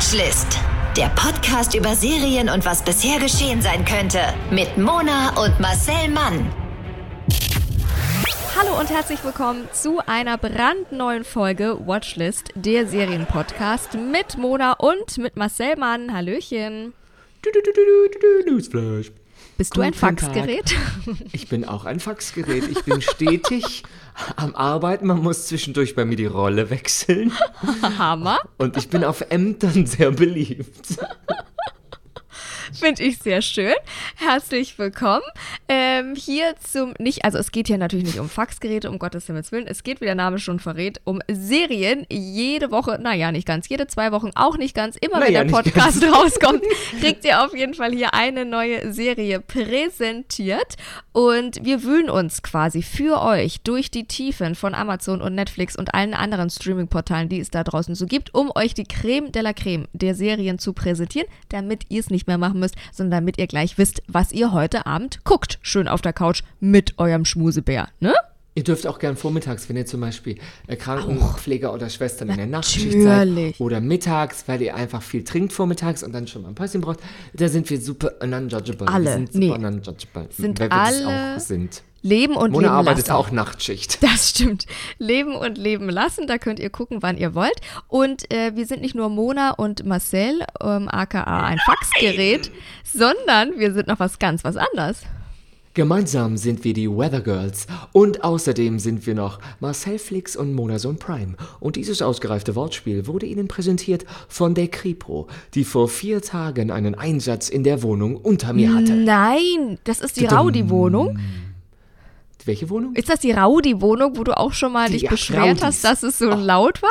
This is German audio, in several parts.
Watchlist. Der Podcast über Serien und was bisher geschehen sein könnte. Mit Mona und Marcel Mann. Hallo und herzlich willkommen zu einer brandneuen Folge Watchlist, der Serienpodcast mit Mona und mit Marcel Mann. Hallöchen. Du, du, du, du, du, du, Newsflash. Bist du ein Guten Tag. Faxgerät? Ich bin auch ein Faxgerät. Ich bin stetig am Arbeiten. Man muss zwischendurch bei mir die Rolle wechseln. Hammer. Und ich bin auf Ämtern sehr beliebt. Finde ich sehr schön. Herzlich willkommen. Ähm, hier zum, nicht, also es geht hier natürlich nicht um Faxgeräte, um Gottes Himmels Willen. Es geht, wie der Name schon verrät, um Serien. Jede Woche, naja, nicht ganz, jede zwei Wochen, auch nicht ganz. Immer wenn Naja, der nicht Podcast rauskommt, kriegt ihr auf jeden Fall hier eine neue Serie präsentiert. Und wir wühlen uns quasi für euch durch die Tiefen von Amazon und Netflix und allen anderen Streaming-Portalen, die es da draußen so gibt, um euch die Creme de la Creme der Serien zu präsentieren, damit ihr es nicht mehr machen müsst, sondern damit ihr gleich wisst, was ihr heute Abend guckt. Schön auf der Couch mit eurem Schmusebär, ne? Ihr dürft auch gern vormittags, wenn ihr zum Beispiel Krankenpfleger oder Schwestern in der Nachtschicht seid. Oder mittags, weil ihr einfach viel trinkt vormittags und dann schon mal ein Päuschen braucht. Da sind wir super non-judgeable. Alle. Wir sind Nee. super non-judgeable. Sind Weil wir das alle auch sind. Leben und Mona Leben arbeitet lassen. auch Nachtschicht. Das stimmt. Leben und leben lassen, da könnt ihr gucken, wann ihr wollt. Und äh, wir sind nicht nur Mona und Marcel, ähm, aka ein Faxgerät, sondern wir sind noch was ganz was anderes. Gemeinsam sind wir die Weather Girls und außerdem sind wir noch Marcel Flix und Monason Prime. Und dieses ausgereifte Wortspiel wurde Ihnen präsentiert von der Kripo, die vor vier Tagen einen Einsatz in der Wohnung unter mir hatte. Nein, das ist die. Raudi-Wohnung. Welche Wohnung? Ist das die Raudi-Wohnung, wo du auch schon mal Die dich beschwert Raudis. hast, dass es so laut war?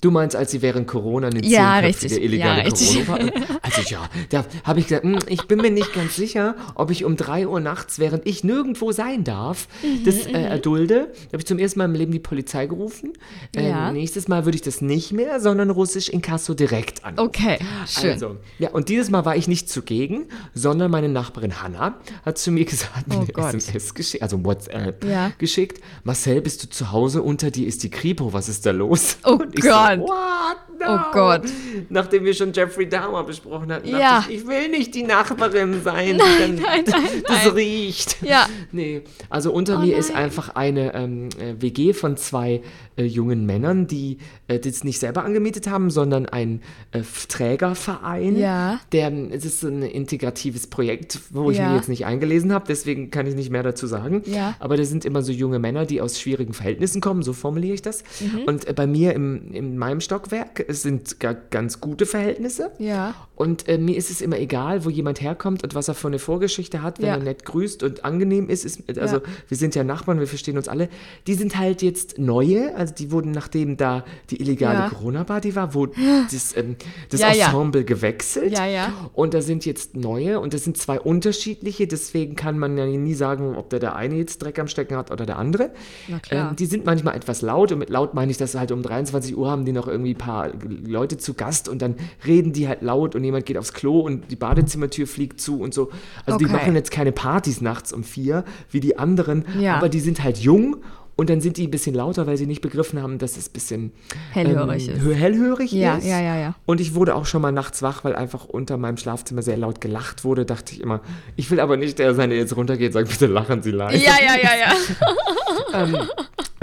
Du meinst, als sie während Corona eine Ja, richtig. illegale Ja. Corona war? Also ja, da habe ich gesagt, hm, ich bin mir nicht ganz sicher, ob ich um 3 Uhr nachts, während ich nirgendwo sein darf, Mhm, das äh, erdulde. Da habe ich zum ersten Mal im Leben die Polizei gerufen. Äh, Ja. Nächstes Mal würde ich das nicht mehr, sondern russisch Inkasso direkt an. Okay, schön. Also, ja, und dieses Mal war ich nicht zugegen, sondern meine Nachbarin Hanna hat zu mir gesagt, Oh eine Gott. SMS geschickt, also WhatsApp Ja. geschickt. Marcel, bist du zu Hause? Unter dir ist die Kripo. Was ist da los? Oh Gott. So, What? No. Oh Gott. Nachdem wir schon Jeffrey Dahmer besprochen hatten, Ja. ich, ich will nicht die Nachbarin sein. Nein, die nein, nein, Das nein. riecht. Ja. Nee, also unter Oh mir ist nein. einfach eine ähm, äh, WG von zwei äh, jungen Männern, die äh, das nicht selber angemietet haben, sondern ein äh, Trägerverein. Ja. Der, es ist ein integratives Projekt, wo ich Ja. mich jetzt nicht eingelesen habe, deswegen kann ich nicht mehr dazu sagen. Ja. Aber das sind immer so junge Männer, die aus schwierigen Verhältnissen kommen, so formuliere ich das. Mhm. Und äh, bei mir im, in meinem Stockwerk sind ga, ganz gute Verhältnisse. Ja. Und äh, mir ist es immer egal, wo jemand herkommt und was er für eine Vorgeschichte hat, wenn Ja. er nett grüßt und angenehm ist. ist also Ja. wir sind ja Nachbarn, wir verstehen uns alle. Die sind halt jetzt neue, also die wurden, nachdem da die illegale Ja. Corona-Party war, wurde das, ähm, das. Ensemble gewechselt. Ja, ja. Und da sind jetzt neue und das sind zwei unterschiedliche, deswegen kann man ja nie sagen, ob der, der eine jetzt Dreck am Stecken hat oder der andere. Na klar. Ähm, die sind manchmal etwas laut und mit laut meine ich, dass halt um 23 Uhr haben die noch irgendwie ein paar Leute zu Gast und dann reden die halt laut und jemand geht aufs Klo und die Badezimmertür fliegt zu und so. Also die Okay. machen jetzt keine Partys nachts um vier wie die anderen, Ja. aber die sind halt jung und dann sind die ein bisschen lauter, weil sie nicht begriffen haben, dass es ein bisschen Hellhörig ist. hö- hellhörig Ja, ist. ja, ja, ja. Und ich wurde auch schon mal nachts wach, weil einfach unter meinem Schlafzimmer sehr laut gelacht wurde. Dachte ich immer, ich will aber nicht der sein, der jetzt runtergeht, sagt bitte lachen Sie leise. Ja, ja, ja, ja.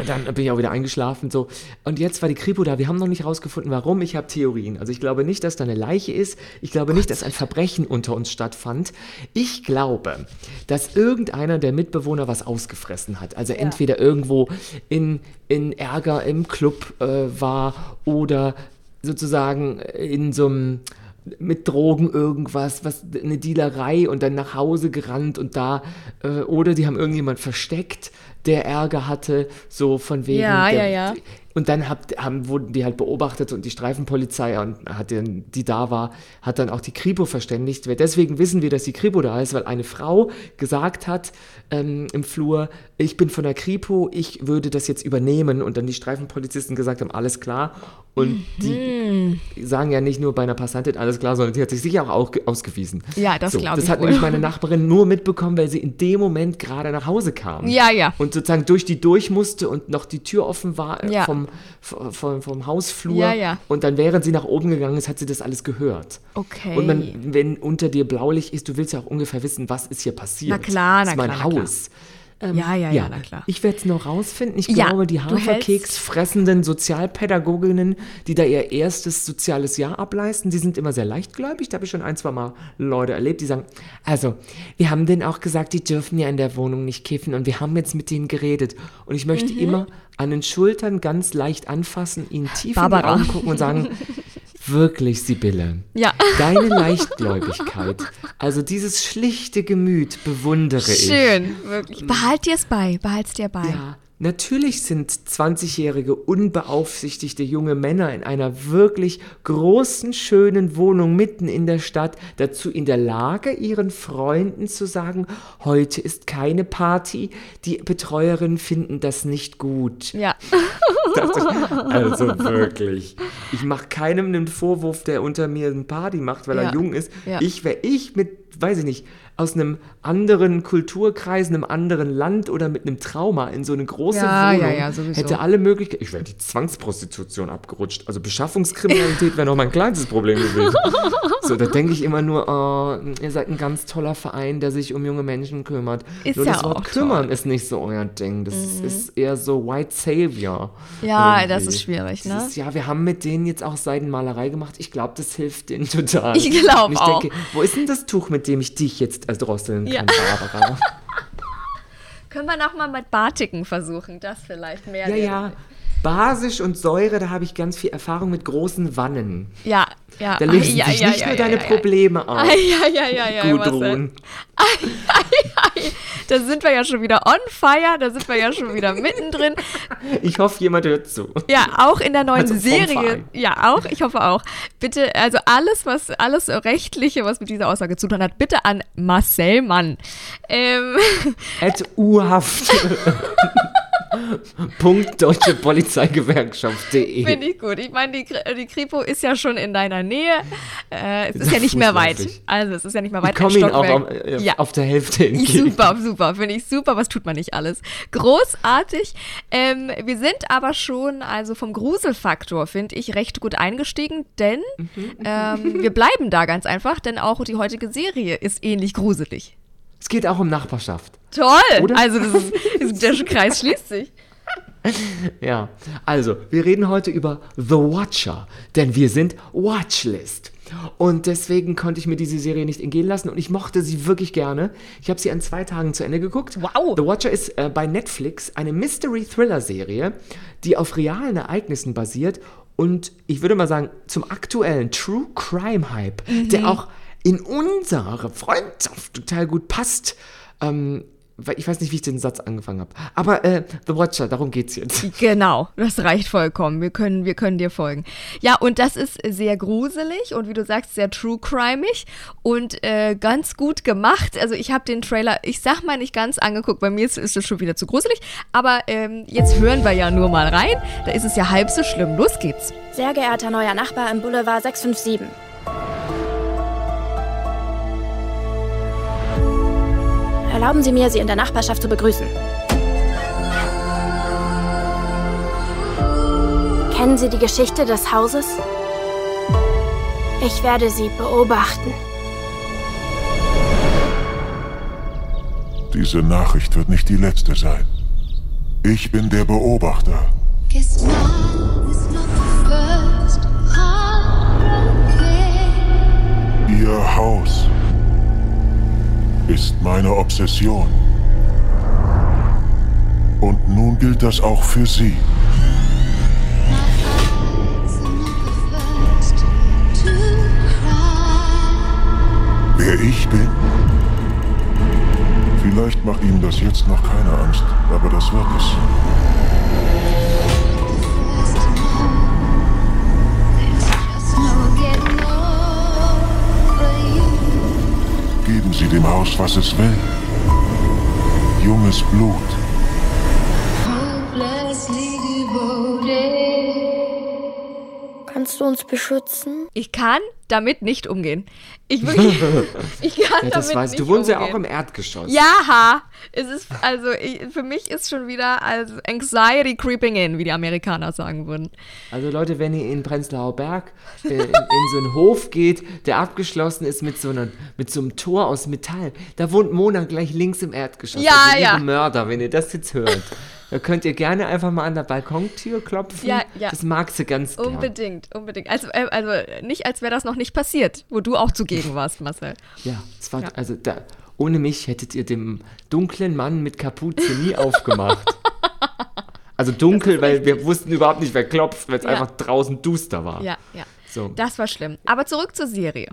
Dann bin ich auch wieder eingeschlafen. So. Und jetzt war die Kripo da. Wir haben noch nicht rausgefunden, warum. Ich habe Theorien. Also ich glaube nicht, dass da eine Leiche ist. Ich glaube nicht, dass ein Verbrechen unter uns stattfand. Ich glaube, dass irgendeiner der Mitbewohner was ausgefressen hat. Also entweder irgendwo in, in Ärger im Club äh, war oder sozusagen in so einem mit Drogen irgendwas, was eine Dealerei und dann nach Hause gerannt und da äh, oder die haben irgendjemand versteckt, der Ärger hatte, so von wegen Ja, der, ja, ja. Und dann hab, haben, wurden die halt beobachtet und die Streifenpolizei, und hat den, die da war, hat dann auch die Kripo verständigt. Deswegen wissen wir, dass die Kripo da ist, weil eine Frau gesagt hat ähm, im Flur, ich bin von der Kripo, ich würde das jetzt übernehmen. Und dann die Streifenpolizisten gesagt haben, alles klar. Und Mhm. die sagen ja nicht nur bei einer Passantin alles klar, sondern die hat sich sicher auch, auch ausgewiesen. Ja, das so, glaub Das ich hat wohl. nämlich meine Nachbarin nur mitbekommen, weil sie in dem Moment gerade nach Hause kam. Ja, ja. Und sozusagen durch die durch musste und noch die Tür offen war äh, Ja. vom vom, vom, vom Hausflur. Ja, ja. Und dann, während sie nach oben gegangen ist, hat sie das alles gehört. Okay. Und man, wenn unter dir Blaulicht ist, du willst ja auch ungefähr wissen, was ist hier passiert. Na klar, das ist na mein klar, na Haus. Ähm, ja, ja, ja, na klar. Ich werde es noch rausfinden. Ich Ja, glaube, die du hältst- Haferkeks fressenden Sozialpädagoginnen, die da ihr erstes soziales Jahr ableisten, die sind immer sehr leichtgläubig. Da habe ich schon ein, zwei Mal Leute erlebt, die sagen, also, wir haben denen auch gesagt, die dürfen ja in der Wohnung nicht kiffen und wir haben jetzt mit denen geredet. Und ich möchte Mhm. immer an den Schultern ganz leicht anfassen, ihnen tief in Barbara. die Augen gucken und sagen, wirklich, Sibylle, Ja. deine Leichtgläubigkeit, also dieses schlichte Gemüt bewundere ich. Schön, wirklich. Behalt dir es bei, behalt's dir bei. Ja, natürlich sind 20-jährige unbeaufsichtigte junge Männer in einer wirklich großen, schönen Wohnung mitten in der Stadt dazu in der Lage, ihren Freunden zu sagen, heute ist keine Party, die Betreuerinnen finden das nicht gut. Ja. Also wirklich. Ich mache keinem einen Vorwurf, der unter mir eine Party macht, weil Ja. er jung ist. Ja. Ich wäre ich mit, weiß ich nicht, aus einem anderen Kulturkreis, einem anderen Land oder mit einem Trauma in so eine große Ja, ja, Wohnung ja, sowieso. hätte alle Möglichkeiten. Ich wäre die Zwangsprostitution abgerutscht. Also Beschaffungskriminalität wäre noch mein kleinstes Problem gewesen. so, da denke ich immer nur, oh, ihr seid ein ganz toller Verein, der sich um junge Menschen kümmert. Ist nur ja das Wort auch kümmern ist nicht so euer Ding. Das ist eher so White Savior. Ja, irgendwie. das ist schwierig, ne? Ist, ja, wir haben mit denen jetzt auch Seidenmalerei gemacht. Ich glaube, das hilft denen total. Ich glaub Und ich auch. denke, wo ist denn das Tuch, mit dem ich dich jetzt erdrosseln Ja. kann, Barbara? Können wir nochmal mit Batiken versuchen, das vielleicht mehr. ja, ja. Basisch und Säure, da habe ich ganz viel Erfahrung mit großen Wannen. Ja, ja. Da lösen ja, sich ja, nicht ja, nur deine. Probleme auf. Ah, ja, ja, ja, ja. Gudrun. Da sind wir ja schon wieder on fire, da sind wir ja schon wieder mittendrin. Ich hoffe, jemand hört zu. Ja, auch in der neuen Also Serie. Ja, auch, ich hoffe auch. Bitte, also alles, was, alles Rechtliche, was mit dieser Aussage zu tun hat, bitte an Marcel Mann. Ähm, At U-Haft. Punkt deutsche Polizeigewerkschaft.de. Finde ich gut. Ich meine, die, die Kripo ist ja schon in deiner Nähe. Äh, es ist ja nicht mehr weit. Also es ist ja nicht mehr weit. Ich komme Ihnen auch auf, äh, ja. auf der Hälfte entgegen. Super, super, finde ich super. Was tut man nicht alles? Großartig. Ähm, wir sind aber schon, also vom Gruselfaktor, finde ich, recht gut eingestiegen, denn ähm, wir bleiben da ganz einfach, denn auch die heutige Serie ist ähnlich gruselig. Es geht auch um Nachbarschaft. Toll! Oder? Also das ist, der Kreis schließt sich. Ja, also, wir reden heute über The Watcher, denn wir sind Watchlist. Und deswegen konnte ich mir diese Serie nicht entgehen lassen und ich mochte sie wirklich gerne. Ich habe sie an zwei Tagen zu Ende geguckt. Wow. The Watcher ist äh, bei Netflix eine Mystery-Thriller-Serie, die auf realen Ereignissen basiert und ich würde mal sagen, zum aktuellen True Crime-Hype, der auch in unsere Freundschaft total gut passt. Ähm, ich weiß nicht, wie ich den Satz angefangen habe. Aber äh, The Watcher, darum geht's jetzt. Genau, das reicht vollkommen. Wir können, wir können dir folgen. Ja, und das ist sehr gruselig und wie du sagst, sehr true crimeig und äh, ganz gut gemacht. Also ich habe den Trailer, ich sag mal nicht ganz angeguckt, bei mir ist, ist es schon wieder zu gruselig, aber ähm, jetzt hören wir ja nur mal rein. Da ist es ja halb so schlimm. Los geht's. Sehr geehrter neuer Nachbar im Boulevard 657. Erlauben Sie mir, Sie in der Nachbarschaft zu begrüßen. Kennen Sie die Geschichte des Hauses? Ich werde Sie beobachten. Diese Nachricht wird nicht die letzte sein. Ich bin der Beobachter. Ihr Haus ist meine Obsession. Und nun gilt das auch für Sie. Wer ich bin? Vielleicht macht Ihnen das jetzt noch keine Angst, aber das wird es. Sie dem Haus, was es will. Junges Blut. Kannst du uns beschützen? Ich kann damit nicht umgehen. Ich wirklich, ich kann Ja, das damit weißt nicht du. Wohnst ja umgehen. auch im Erdgeschoss. Ja, es ist, also ich, für mich ist schon wieder als Anxiety creeping in, wie die Amerikaner sagen würden. Also Leute, wenn ihr in Prenzlauer Berg äh, in, in so einen Hof geht, der abgeschlossen ist mit so, einer, mit so einem Tor aus Metall, da wohnt Mona gleich links im Erdgeschoss. Ja, also ja. Mörder, wenn ihr das jetzt hört, da könnt ihr gerne einfach mal an der Balkontür klopfen. Ja, ja. Das mag sie ganz gern. Unbedingt, unbedingt. Also, äh, also nicht, als wäre das noch nicht passiert, wo du auch zugegen warst, Marcel. Ja, es war, also da, ohne mich hättet ihr dem dunklen Mann mit Kapuze nie aufgemacht. Also dunkel, weil wir wussten überhaupt nicht, wer klopft, weil es Ja. einfach draußen duster war. Ja, ja. So. Das war schlimm. Aber zurück zur Serie.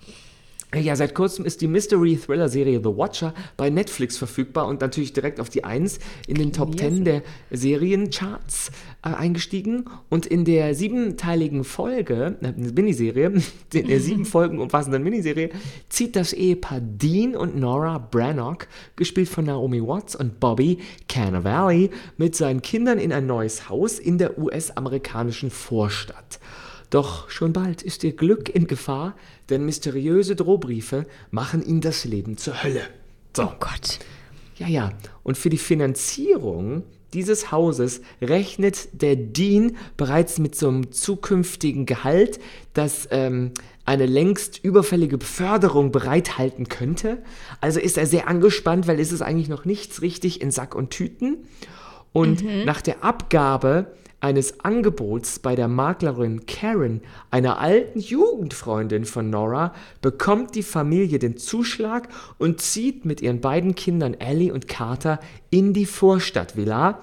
Ja, seit kurzem ist die Mystery-Thriller-Serie The Watcher bei Netflix verfügbar und natürlich direkt auf die 1 in den Top 10 der Seriencharts äh, eingestiegen. Und in der siebenteiligen Folge, äh, Miniserie, in der sieben Folgen umfassenden Miniserie, zieht das Ehepaar Dean und Nora Brannock, gespielt von Naomi Watts und Bobby Cannavale, mit seinen Kindern in ein neues Haus in der US-amerikanischen Vorstadt. Doch schon bald ist ihr Glück in Gefahr, denn mysteriöse Drohbriefe machen ihnen das Leben zur Hölle. So. Oh Gott. Ja, ja. Und für die Finanzierung dieses Hauses rechnet der Dean bereits mit so einem zukünftigen Gehalt, das ähm, eine längst überfällige Beförderung bereithalten könnte. Also ist er sehr angespannt, weil es ist eigentlich noch nichts richtig in Sack und Tüten. Und nach der Abgabe eines Angebots bei der Maklerin Karen, einer alten Jugendfreundin von Nora, bekommt die Familie den Zuschlag und zieht mit ihren beiden Kindern Ellie und Carter in die Vorstadtvilla.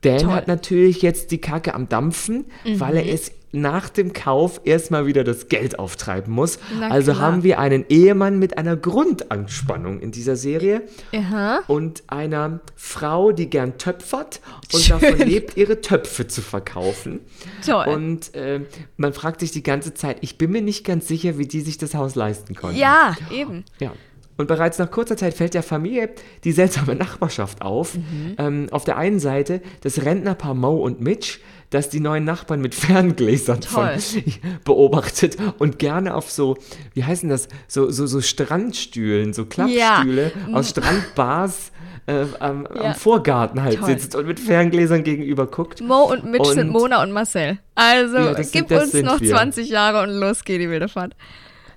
Dan Toll. hat natürlich jetzt die Kacke am Dampfen, weil er es nach dem Kauf erstmal wieder das Geld auftreiben muss. Na also klar. haben wir einen Ehemann mit einer Grundanspannung in dieser Serie Aha. und einer Frau, die gern töpfert und davon lebt, ihre Töpfe zu verkaufen. Toll. Und äh, man fragt sich die ganze Zeit, ich bin mir nicht ganz sicher, wie die sich das Haus leisten konnten. Ja, eben. Ja. Und bereits nach kurzer Zeit fällt der Familie die seltsame Nachbarschaft auf. Ähm, auf der einen Seite das Rentnerpaar Mo und Mitch, das die neuen Nachbarn mit Ferngläsern von, beobachtet und gerne auf so, wie heißen das, so, so, so Strandstühlen, so Klappstühle aus Strandbars äh, am, Ja. am Vorgarten halt Toll. sitzt und mit Ferngläsern gegenüber guckt. Mo und Mitch sind Und- Mona und Marcel. Also Ja, gib sind- uns sind noch wir. 20 Jahre und los geht die wilde Fahrt.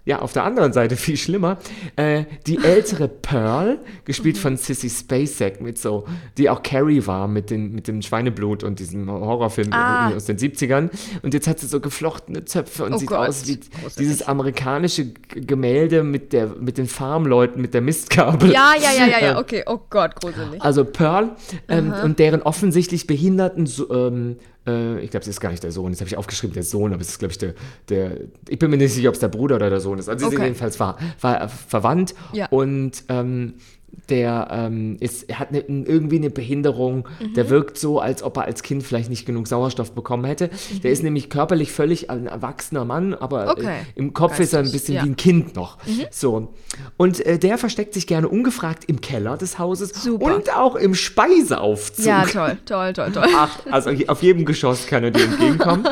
Ja, auf der anderen Seite viel schlimmer. Äh, die ältere Pearl, gespielt von Sissy Spacek, mit so, die auch Carrie war mit, den, mit dem Schweineblut und diesem Horrorfilm Ah. aus den 70ern. Und jetzt hat sie so geflochtene Zöpfe und Oh sieht Gott. aus wie Großartig. dieses amerikanische Gemälde mit, der, mit den Farmleuten, mit der Mistgabel. Ja, ja, ja, ja, ja, okay. Oh Gott, gruselig. Also Pearl ähm, und deren offensichtlich behinderten, ähm, äh, ich glaube, sie ist gar nicht der Sohn, das habe ich aufgeschrieben, der Sohn, aber es ist, glaube ich, der, der, ich bin mir nicht sicher, ob es der Bruder oder der Sohn ist. Also sie sind Okay. jedenfalls ver, ver, verwandt Ja. und ähm, der ähm, ist, er hat eine, irgendwie eine Behinderung, Mhm. der wirkt so, als ob er als Kind vielleicht nicht genug Sauerstoff bekommen hätte. Der ist nämlich körperlich völlig ein erwachsener Mann, aber Mhm. Okay. äh, im Kopf ist er ein Geistig, bisschen ja. Mhm. wie ein Kind noch. So. Und äh, der versteckt sich gerne ungefragt im Keller des Hauses Super. und auch im Speiseaufzug. Ja, toll, toll, toll, toll. Ach, also auf jedem Geschoss kann er dir entgegenkommen.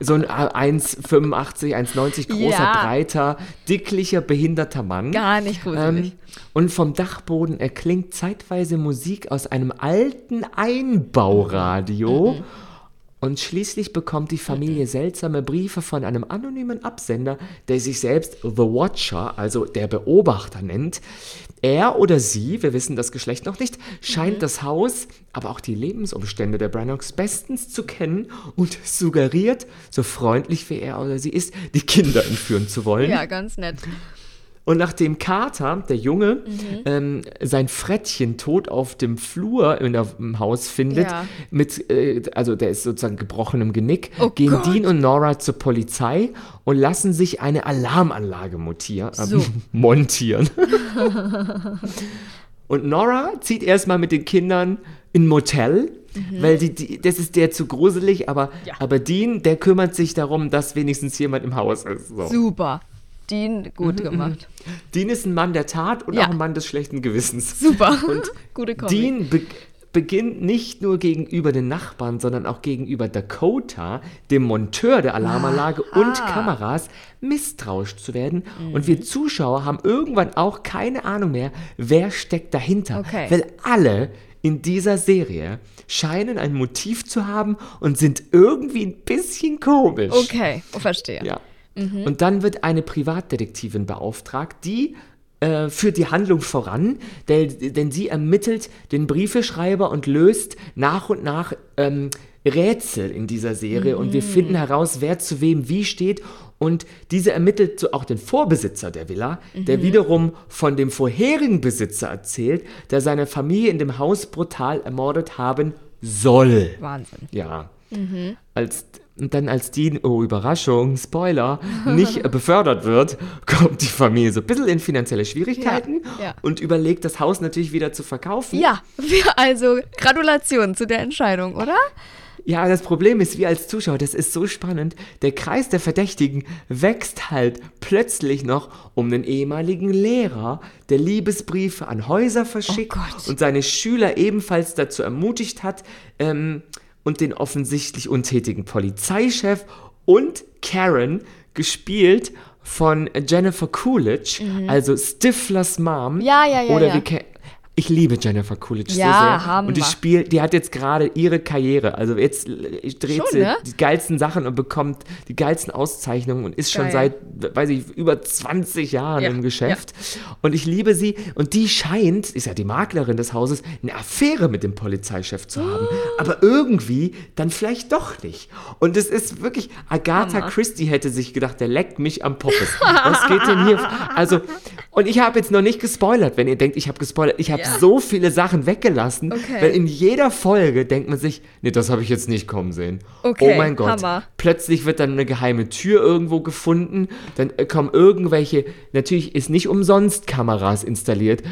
So ein äh, 1,85, 1,90 großer, Ja. breiter, dicklicher, behinderter Mann. Gar nicht gruselig. Ähm, und vom Dachboden erklingt zeitweise Musik aus einem alten Einbauradio. Und schließlich bekommt die Familie seltsame Briefe von einem anonymen Absender, der sich selbst The Watcher, also der Beobachter nennt. Er oder sie, wir wissen das Geschlecht noch nicht, scheint das Haus, aber auch die Lebensumstände der Brannocks bestens zu kennen und suggeriert, so freundlich wie er oder sie ist, die Kinder entführen zu wollen. Ja, ganz nett. Und nachdem Carter, der Junge, ähm, sein Frettchen tot auf dem Flur in der, im Haus findet, Ja. mit, äh, also der ist sozusagen gebrochenem Genick, Oh gehen Gott. Dean und Nora zur Polizei und lassen sich eine Alarmanlage montier, äh, So. montieren. und Nora zieht erstmal mit den Kindern in ein Motel. Weil die, die, das ist der zu gruselig, aber, Mhm. Ja. aber Dean, der kümmert sich darum, dass wenigstens jemand im Haus ist. So. Super. Dean, gut Mhm, gemacht. Dean ist ein Mann der Tat und Ja. auch ein Mann des schlechten Gewissens. Super. Und Gute Kombi. Dean be beginnt nicht nur gegenüber den Nachbarn, sondern auch gegenüber Dakota, dem Monteur der Alarmanlage und Kameras, misstrauisch zu werden. Und wir Zuschauer haben irgendwann auch keine Ahnung mehr, wer steckt dahinter. Okay. Weil alle in dieser Serie scheinen ein Motiv zu haben und sind irgendwie ein bisschen komisch. Okay, verstehe. Ja. Und dann wird eine Privatdetektivin beauftragt, die äh, führt die Handlung voran, denn, denn sie ermittelt den Briefeschreiber und löst nach und nach ähm, Rätsel in dieser Serie und wir finden heraus, wer zu wem wie steht. Und diese ermittelt so auch den Vorbesitzer der Villa, der wiederum von dem vorherigen Besitzer erzählt, der seine Familie in dem Haus brutal ermordet haben soll. Wahnsinn. Ja. Als, und dann als die, oh Überraschung, Spoiler, nicht befördert wird, kommt die Familie so ein bisschen in finanzielle Schwierigkeiten Ja, ja. und überlegt, das Haus natürlich wieder zu verkaufen. Ja, also Gratulation zu der Entscheidung, oder? Ja, das Problem ist, wir als Zuschauer, das ist so spannend, der Kreis der Verdächtigen wächst halt plötzlich noch um den ehemaligen Lehrer, der Liebesbriefe an Häuser verschickt Oh und seine Schüler ebenfalls dazu ermutigt hat, ähm, und den offensichtlich untätigen Polizeichef und Karen, gespielt von Jennifer Coolidge, also Stiflers Mom. Mhm. Ja, ja, ja, Oder ja. wie ich liebe Jennifer Coolidge Ja, so sehr. Hammer. Und die spielt, die hat jetzt gerade ihre Karriere. Also jetzt dreht Schon, sie ne? die geilsten Sachen und bekommt die geilsten Auszeichnungen und ist schon Geil. seit, weiß ich, über 20 Jahren Ja, im Geschäft. Und ich liebe sie. Und die scheint, ist ja die Maklerin des Hauses, eine Affäre mit dem Polizeichef zu haben. Aber irgendwie dann vielleicht doch nicht. Und es ist wirklich, Agatha Hammer. Christie hätte sich gedacht, der leckt mich am Poppes. Was geht denn hier? Also, und ich habe jetzt noch nicht gespoilert, wenn ihr denkt, ich habe gespoilert. Ich habe so viele Sachen weggelassen, Okay. weil in jeder Folge denkt man sich, nee, das habe ich jetzt nicht kommen sehen. Okay, oh mein Gott. Hammer. Plötzlich wird dann eine geheime Tür irgendwo gefunden, dann äh, kommen irgendwelche, natürlich ist nicht umsonst Kameras installiert.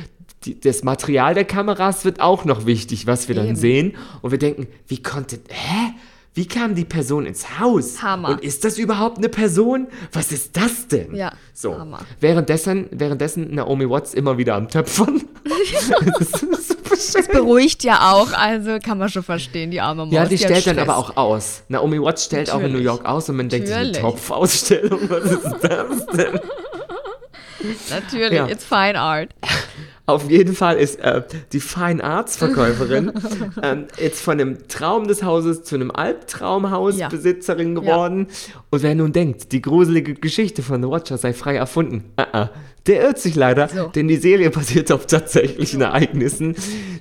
Die, das Material der Kameras wird auch noch wichtig, was wir dann Eben. sehen. Und wir denken, wie konnte, hä? Wie kam die Person ins Haus? Hammer. Und ist das überhaupt eine Person? Was ist das denn? Ja, so. Hammer. Währenddessen, währenddessen Naomi Watts immer wieder am Töpfern. das ist schön. Beruhigt ja auch, also kann man schon verstehen, die arme Maus. Ja, die hat stellt dann aber auch aus. Naomi Watts stellt auch in New Natürlich. York aus und man denkt sich, eine Natürlich. Topfausstellung, was ist das denn? Natürlich, Ja. it's fine art. Auf jeden Fall ist äh, die Fine Arts Verkäuferin ähm, jetzt von einem Traum des Hauses zu einem Albtraumhausbesitzerin geworden. Und wer nun denkt, die gruselige Geschichte von The Watcher sei frei erfunden, äh, äh, der irrt sich leider, So. denn die Serie basiert auf tatsächlichen Ereignissen,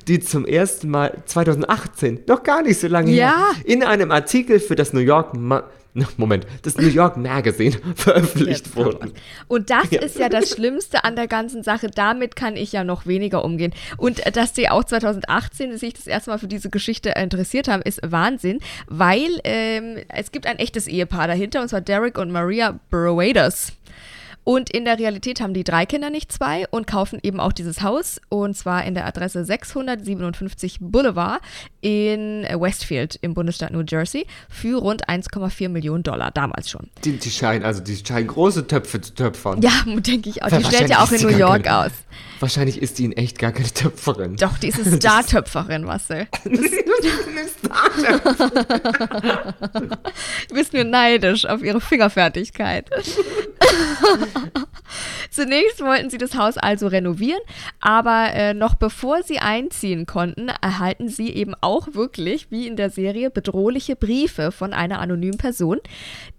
die zum ersten Mal 2018, noch gar nicht so lange Ja. her, in einem Artikel für das New York Ma Moment, das New York Magazine veröffentlicht wir's. Und das Ja. ist ja das Schlimmste an der ganzen Sache. Damit kann ich ja noch weniger umgehen. Und äh, dass die auch 2018 sich das erste Mal für diese Geschichte interessiert haben, ist Wahnsinn, weil ähm, es gibt ein echtes Ehepaar dahinter, und zwar Derek und Maria Burwaiters. Und in der Realität haben die drei Kinder, nicht zwei, und kaufen eben auch dieses Haus. Und zwar in der Adresse 657 Boulevard in Westfield im Bundesstaat New Jersey für rund 1,4 Millionen Dollar, damals schon. Die, die scheinen, also die scheinen große Töpfe zu töpfern. Ja, denke ich auch. Die stellt ja auch in New York keine- aus. Wahrscheinlich ist die in echt gar keine Töpferin. Doch, die ist eine Star-Töpferin, Marcel. Du bist nur neidisch auf ihre Fingerfertigkeit. Zunächst wollten sie das Haus also renovieren, aber äh, noch bevor sie einziehen konnten, erhalten sie eben auch wirklich, wie in der Serie, bedrohliche Briefe von einer anonymen Person,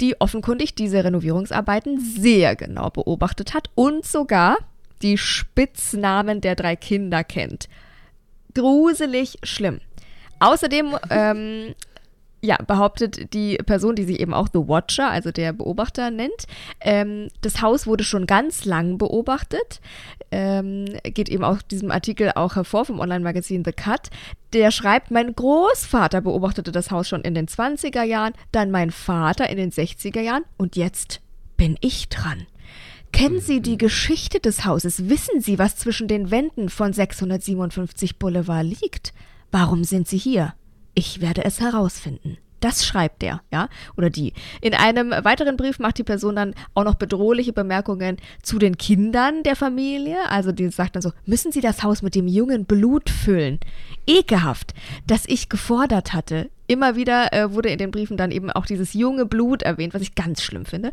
die offenkundig diese Renovierungsarbeiten sehr genau beobachtet hat und sogar die Spitznamen der drei Kinder kennt. Gruselig schlimm. Außerdem ähm, ja, behauptet die Person, die sich eben auch The Watcher, also der Beobachter nennt, ähm, das Haus wurde schon ganz lang beobachtet. Ähm, geht eben auch diesem Artikel auch hervor vom Online-Magazin The Cut. Der schreibt, mein Großvater beobachtete das Haus schon in den 20er Jahren, dann mein Vater in den 60er Jahren und jetzt bin ich dran. Kennen Sie die Geschichte des Hauses? Wissen Sie, was zwischen den Wänden von 657 Boulevard liegt? Warum sind Sie hier? Ich werde es herausfinden. Das schreibt der, ja, oder die. In einem weiteren Brief macht die Person dann auch noch bedrohliche Bemerkungen zu den Kindern der Familie. Also die sagt dann so, müssen Sie das Haus mit dem jungen Blut füllen? Ekelhaft, dass ich gefordert hatte. Immer wieder äh, wurde in den Briefen dann eben auch dieses junge Blut erwähnt, was ich ganz schlimm finde.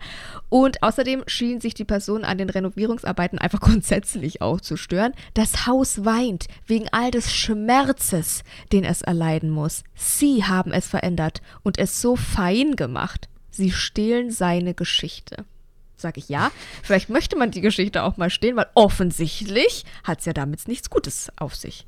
Und außerdem schien sich die Person an den Renovierungsarbeiten einfach grundsätzlich auch zu stören. Das Haus weint wegen all des Schmerzes, den es erleiden muss. Sie haben es verändert und es so fein gemacht. Sie stehlen seine Geschichte. Sag ich ja, vielleicht möchte man die Geschichte auch mal stehlen, weil offensichtlich hat es ja damit nichts Gutes auf sich.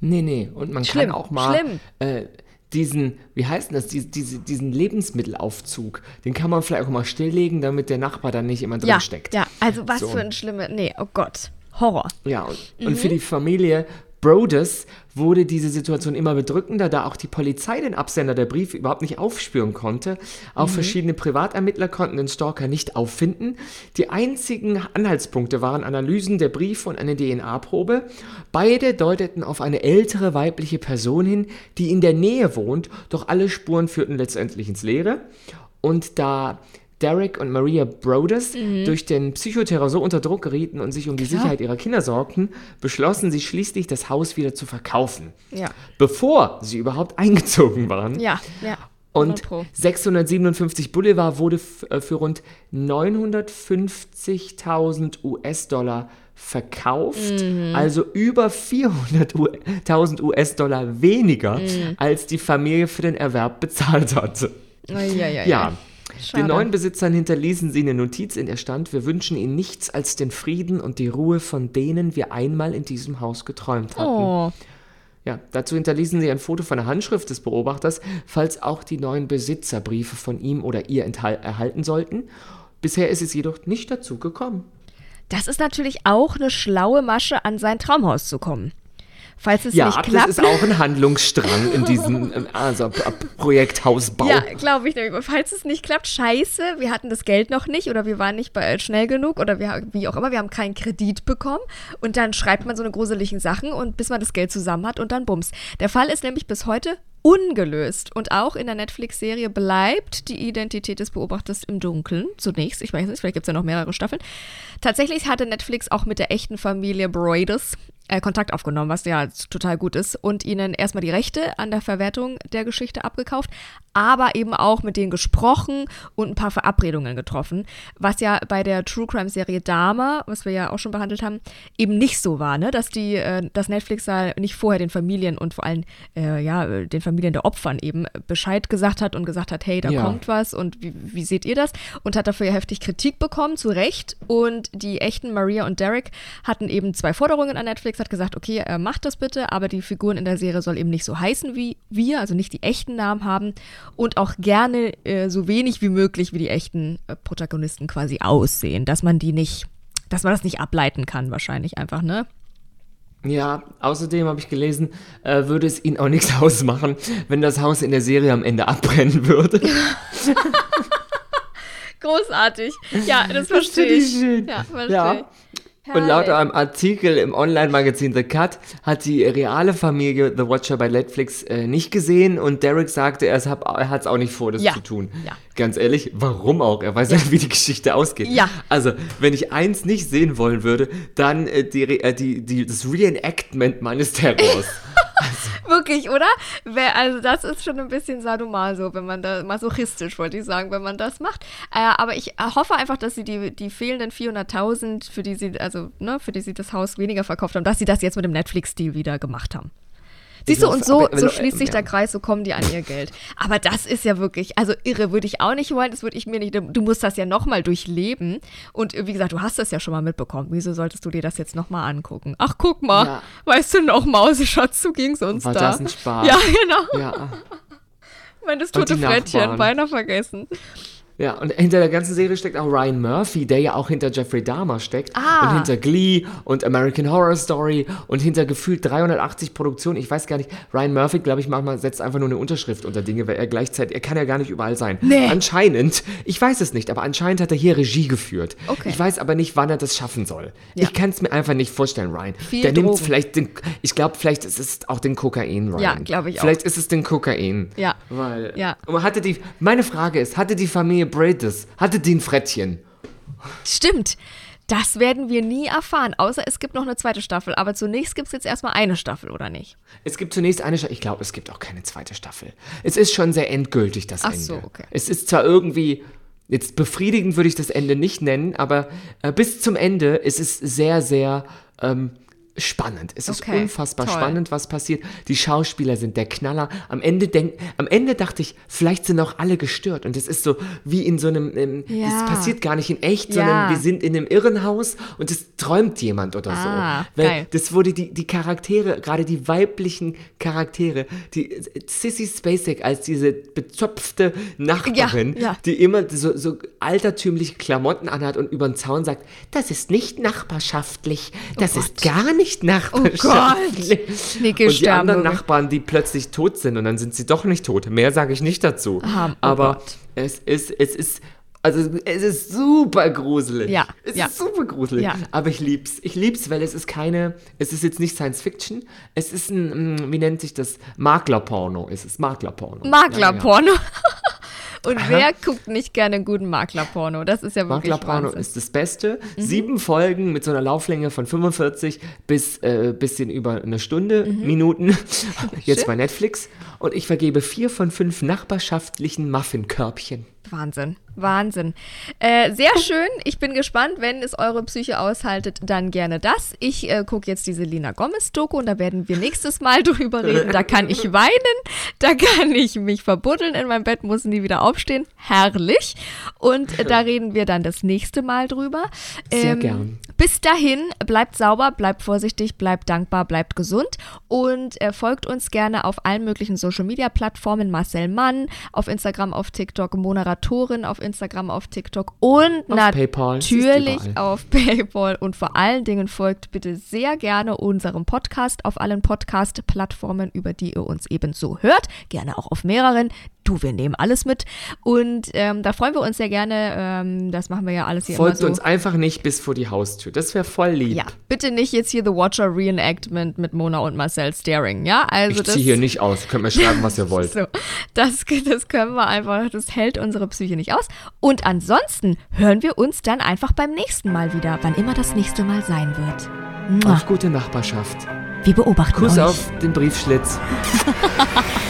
Nee, nee. Und man Schlimm, kann auch mal schlimm. äh, diesen, wie heißt denn das, diese, diese, diesen Lebensmittelaufzug, den kann man vielleicht auch mal stilllegen, damit der Nachbar dann nicht immer drin Ja, steckt. ja, also was So. für ein schlimmer, nee, oh Gott, Horror. Ja, und, Mhm. und für die Familie Brodus wurde diese Situation immer bedrückender, da auch die Polizei den Absender der Briefe überhaupt nicht aufspüren konnte. Auch Mhm. verschiedene Privatermittler konnten den Stalker nicht auffinden. Die einzigen Anhaltspunkte waren Analysen der Briefe und eine DNA-Probe. Beide deuteten auf eine ältere weibliche Person hin, die in der Nähe wohnt, doch alle Spuren führten letztendlich ins Leere. Und da Derek und Maria Brodus durch den Psychoterror so unter Druck gerieten und sich um die Sicherheit ihrer Kinder sorgten, beschlossen sie schließlich, das Haus wieder zu verkaufen. Ja. Bevor sie überhaupt eingezogen waren. Ja, ja. Und 100 Pro. 657 Boulevard wurde äh, für rund 950.000 US-Dollar verkauft, Mhm. also über 400.000 US-Dollar weniger, Mhm. als die Familie für den Erwerb bezahlt hatte. Uiuiui. Ja. Schade. Den neuen Besitzern hinterließen sie eine Notiz, in der stand, wir wünschen ihnen nichts als den Frieden und die Ruhe, von denen wir einmal in diesem Haus geträumt hatten. Oh, Ja, dazu hinterließen sie ein Foto von der Handschrift des Beobachters, falls auch die neuen Besitzer Briefe von ihm oder ihr erhalten sollten. Bisher ist es jedoch nicht dazu gekommen. das ist natürlich auch eine schlaue Masche, an sein Traumhaus zu kommen. Falls es Ja, nicht das klappt. ist auch ein Handlungsstrang in diesem ähm, also, P- Projekt Hausbau. Ja, glaube ich nämlich. Falls es nicht klappt, scheiße, wir hatten das Geld noch nicht oder wir waren nicht bei, schnell genug oder wir, wie auch immer, wir haben keinen Kredit bekommen und dann schreibt man so eine gruseligen Sachen und bis man das Geld zusammen hat und dann bums. Der Fall ist nämlich bis heute ungelöst und auch in der Netflix-Serie bleibt die Identität des Beobachters im Dunkeln. Zunächst, ich weiß nicht, vielleicht gibt es ja noch mehrere Staffeln. Tatsächlich hatte Netflix auch mit der echten Familie Broidus äh, Kontakt aufgenommen, was ja total gut ist, und ihnen erstmal die Rechte an der Verwertung der Geschichte abgekauft, aber eben auch mit denen gesprochen und ein paar Verabredungen getroffen, was ja bei der True Crime Serie Dama, was wir ja auch schon behandelt haben, eben nicht so war, ne? dass die, äh, dass Netflix da nicht vorher den Familien und vor allem äh, ja den Familien der Opfern eben Bescheid gesagt hat und gesagt hat, hey, da Ja. kommt was und wie, wie seht ihr das? Und hat dafür ja heftig Kritik bekommen, zu Recht. Und die echten Maria und Derek hatten eben zwei Forderungen an Netflix, hat gesagt, okay, äh, macht das bitte, aber die Figuren in der Serie soll eben nicht so heißen wie wir, also nicht die echten Namen haben und auch gerne äh, so wenig wie möglich wie die echten äh, Protagonisten quasi aussehen, dass man die nicht, dass man das nicht ableiten kann wahrscheinlich einfach, ne? Ja, außerdem habe ich gelesen, äh, würde es ihnen auch nichts ausmachen, wenn das Haus in der Serie am Ende abbrennen würde. Großartig. Ja, das verstehe ich schön. Ja, verstehe Ja. Ich. Und laut Herrlich. einem Artikel im Online-Magazin The Cut hat die reale Familie The Watcher bei Netflix äh, nicht gesehen und Derek sagte, er hat es auch nicht vor, das Ja. zu tun. Ja. Ganz ehrlich, warum auch? Er weiß ja, wie die Geschichte ausgeht. Ja. Also, wenn ich eins nicht sehen wollen würde, dann äh, die, äh, die, die, das Reenactment meines Terrors. Wirklich, oder? Also das ist schon ein bisschen sadomaso, wenn man da, masochistisch wollte ich sagen, wenn man das macht. Äh, aber ich äh, hoffe einfach, dass sie die, die fehlenden 400.000, für die sie, also, ne, für die sie das Haus weniger verkauft haben, dass sie das jetzt mit dem Netflix-Deal wieder gemacht haben. Siehst du, und so, so schließt sich ja. der Kreis, so kommen die an ihr Geld. Aber das ist ja wirklich, also irre würde ich auch nicht wollen, das würde ich mir nicht, du musst das ja nochmal durchleben. Und äh, wie gesagt, du hast das ja schon mal mitbekommen. Wieso solltest du dir das jetzt nochmal angucken? Ach, guck mal, Ja. weißt du noch, Mauseschatz, so ging's uns War da. das ein Spaß? Ja, genau. ja, Mein das tote Frettchen, beinahe vergessen. Ja, und hinter der ganzen Serie steckt auch Ryan Murphy, der ja auch hinter Jeffrey Dahmer steckt. Ah. Und hinter Glee und American Horror Story und hinter gefühlt 380 Produktionen. Ich weiß gar nicht, Ryan Murphy, glaube ich, manchmal setzt einfach nur eine Unterschrift unter Dinge, weil er gleichzeitig, er kann ja gar nicht überall sein. Nee. Anscheinend, ich weiß es nicht, aber anscheinend hat er hier Regie geführt. Okay. Ich weiß aber nicht, wann er das schaffen soll. Ja. Ich kann es mir einfach nicht vorstellen, Ryan. Viel der nimmt vielleicht den, ich glaube, vielleicht ist es auch den Kokain, Ryan. Ja, glaube ich auch. Vielleicht ist es den Kokain. Ja. Weil, Ja. Und hatte die, meine Frage ist, hatte die Familie Bratis, hatte die ein Frettchen? Stimmt. Das werden wir nie erfahren, außer es gibt noch eine zweite Staffel. Aber zunächst gibt es jetzt erstmal eine Staffel, oder nicht? Es gibt zunächst eine Staffel, ich glaube, es gibt auch keine zweite Staffel. Es ist schon sehr endgültig, das Ach Ende. so, okay. Es ist zwar irgendwie, jetzt befriedigend würde ich das Ende nicht nennen, aber äh, bis zum Ende ist es sehr, sehr ähm, spannend. Es ist Okay, unfassbar toll. spannend, was passiert. Die Schauspieler sind der Knaller. Am Ende, denk, am Ende dachte ich, vielleicht sind auch alle gestört. Und es ist so wie in so einem, ähm, Ja. das passiert gar nicht in echt, Ja. sondern wir sind in einem Irrenhaus und es träumt jemand oder Ah, so. Weil geil. das wurde die, die Charaktere, gerade die weiblichen Charaktere, die Sissy Spacek als diese bezopfte Nachbarin, Ja, die immer so, so altertümliche Klamotten anhat und über den Zaun sagt, das ist nicht nachbarschaftlich, das ist gar nicht nachbarschaftlich. Niki und die anderen. Nachbarn, die plötzlich tot sind und dann sind sie doch nicht tot. Mehr sage ich nicht dazu. Ah, oh Aber Gott. es ist, es ist, also es ist super gruselig. Ja, Es ja. ist super gruselig. Ja. Aber ich lieb's. Ich lieb's, weil es ist keine, es ist jetzt nicht Science Fiction. Es ist ein, mm, wie nennt sich das? Maklerporno. Es ist Maklerporno. Ja, ja. Und wer guckt nicht gerne einen guten Maklerporno? Das ist ja wirklich Maklerporno Wahnsinn. ist das Beste. Mhm. Sieben Folgen mit so einer Lauflänge von 45 bis äh, bisschen über eine Stunde, Mhm. Minuten. Jetzt bei Netflix. Und ich vergebe vier von fünf nachbarschaftlichen Muffinkörbchen. Wahnsinn, Wahnsinn. Äh, sehr schön. Ich bin gespannt. Wenn es eure Psyche aushaltet, dann gerne das. Ich äh, gucke jetzt diese Lina Gomez-Doku und da werden wir nächstes Mal drüber reden. Da kann ich weinen, da kann ich mich verbuddeln in meinem Bett, muss nie wieder aufstehen. Herrlich. Und äh, da reden wir dann das nächste Mal drüber. Sehr gern. Bis dahin, bleibt sauber, bleibt vorsichtig, bleibt dankbar, bleibt gesund und äh, folgt uns gerne auf allen möglichen Social Media Plattformen. Marcel Mann auf Instagram, auf TikTok, Moderatorin auf Instagram, auf TikTok und Auf PayPal, es ist natürlich auf PayPal und vor allen Dingen folgt bitte sehr gerne unserem Podcast auf allen Podcast-Plattformen, über die ihr uns ebenso hört. Gerne auch auf mehreren. Du, wir nehmen alles mit. Und ähm, da freuen wir uns sehr gerne. Ähm, das machen wir ja alles hier Folgt so. uns einfach nicht bis vor die Haustür. Das wäre voll lieb. Ja, bitte nicht jetzt hier The Watcher Reenactment mit Mona und Marcel Staring, ja? Also Ich ziehe hier nicht aus. Könnt mir schreiben, was ihr wollt. So, das, das können wir einfach, das hält unsere Psyche nicht aus. Und ansonsten hören wir uns dann einfach beim nächsten Mal wieder, wann immer das nächste Mal sein wird. Mua. Auf gute Nachbarschaft. Wir beobachten Kuss euch. auf den Briefschlitz.